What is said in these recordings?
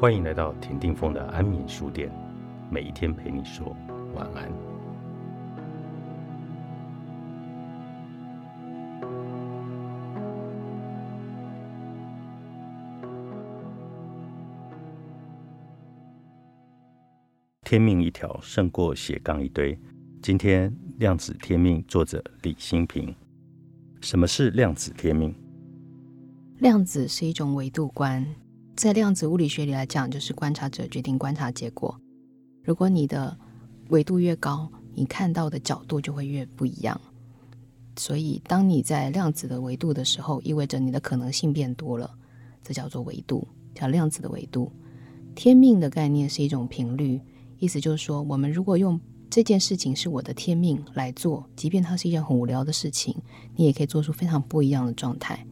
欢迎来到田定峰的安眠书店，每一天陪你说晚安。天命一条胜过斜杠一堆。今天量子天命，作者李新平。什么是量子天命？量子是一种维度观，在量子物理学里来讲，就是观察者决定观察结果。如果你的维度越高，你看到的角度就会越不一样。所以，当你在量子的维度的时候，意味着你的可能性变多了，这叫做维度，叫量子的维度。天命的概念是一种频率，意思就是说，我们如果用这件事情是我的天命来做，即便它是一件很无聊的事情，你也可以做出非常不一样的状态。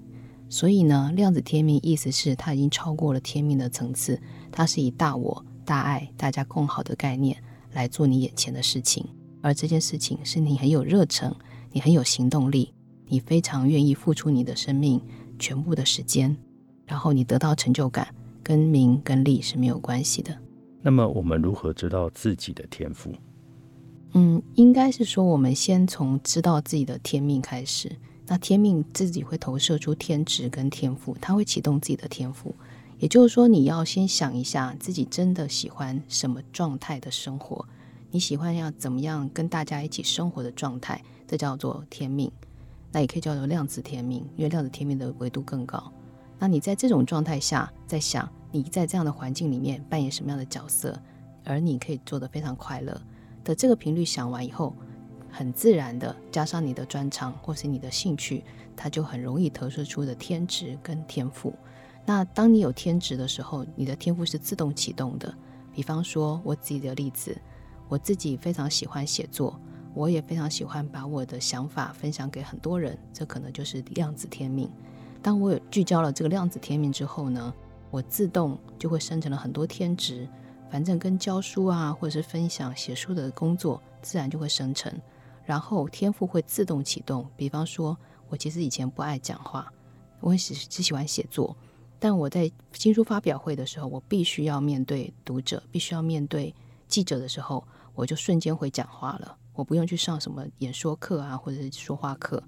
所以呢，量子天命意思是它已经超过了天命的层次，它是以大我、大爱、大家共好的概念来做你眼前的事情，而这件事情是你很有热忱，你很有行动力，你非常愿意付出你的生命全部的时间，然后你得到成就感，跟名跟利是没有关系的。那么我们如何知道自己的天赋？嗯，应该是说我们先从知道自己的天命开始。那天命自己会投射出天职跟天赋，它会启动自己的天赋。也就是说，你要先想一下自己真的喜欢什么状态的生活，你喜欢要怎么样跟大家一起生活的状态，这叫做天命。那也可以叫做量子天命，因为量子天命的维度更高。那你在这种状态下，在想你在这样的环境里面扮演什么样的角色，而你可以做得非常快乐的这个频率，想完以后。很自然的，加上你的专长或是你的兴趣，它就很容易投射出的天职跟天赋。那当你有天职的时候，你的天赋是自动启动的。比方说我自己的例子，我自己非常喜欢写作，我也非常喜欢把我的想法分享给很多人，这可能就是量子天命。当我有聚焦了这个量子天命之后呢，我自动就会生成了很多天职，反正跟教书啊，或者是分享写书的工作，自然就会生成。然后天赋会自动启动。比方说，我其实以前不爱讲话，我很喜只喜欢写作。但我在新书发表会的时候，我必须要面对读者，必须要面对记者的时候，我就瞬间会讲话了。我不用去上什么演说课啊，或者是说话课。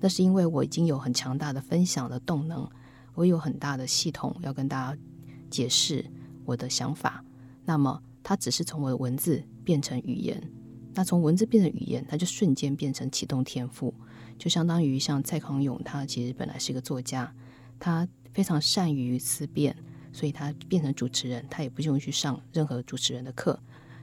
那是因为我已经有很强大的分享的动能，我有很大的系统要跟大家解释我的想法。那么，它只是从我的文字变成语言。那从文字变成语言，它就瞬间变成启动天赋，就相当于像蔡康永，他其实本来是一个作家，他非常善于思辨，所以他变成主持人，他也不用去上任何主持人的课，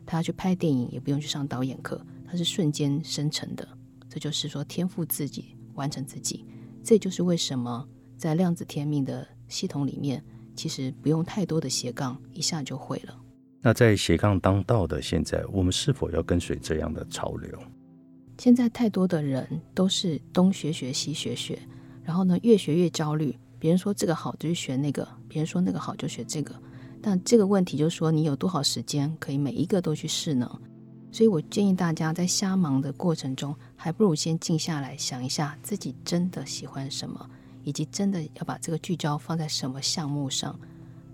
他去拍电影也不用去上导演课，他是瞬间生成的。这就是说天赋自己完成自己，这就是为什么在量子天命的系统里面，其实不用太多的斜杠，一下就会了。那在斜杠当道的现在，我们是否要跟随这样的潮流？现在太多的人都是东学学西学学，然后呢越学越焦虑。别人说这个好就去学那个，别人说那个好就学这个。但这个问题就是说，你有多少时间可以每一个都去试呢？所以我建议大家在瞎忙的过程中，还不如先静下来想一下自己真的喜欢什么，以及真的要把这个聚焦放在什么项目上。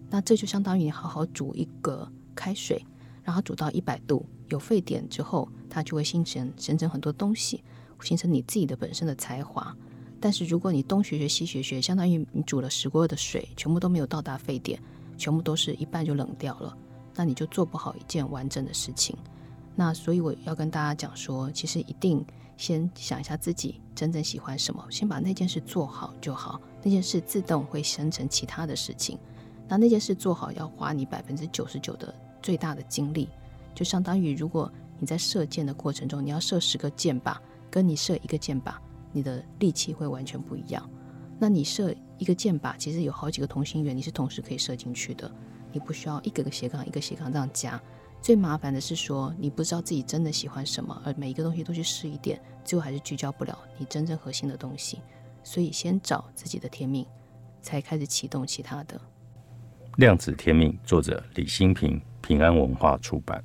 那这就相当于你好好煮一个。开水，让它煮到一百度，有沸点之后，它就会形成形成很多东西，形成你自己的本身的才华。但是如果你东学学西学学，相当于你煮了十锅的水，全部都没有到达沸点，全部都是一半就冷掉了，那你就做不好一件完整的事情。那所以我要跟大家讲说，其实一定先想一下自己真正喜欢什么，先把那件事做好就好，那件事自动会生成其他的事情。那那件事做好要花你百分之九十九的最大的精力，就相当于如果你在射箭的过程中，你要射十个箭靶，跟你射一个箭靶，你的力气会完全不一样。那你射一个箭靶，其实有好几个同心圆，你是同时可以射进去的，你不需要一个个斜杠一个斜杠这样加。最麻烦的是说，你不知道自己真的喜欢什么，而每一个东西都去试一点，最后还是聚焦不了你真正核心的东西。所以先找自己的天命，才开始启动其他的。量子天命，作者李新平，平安文化出版。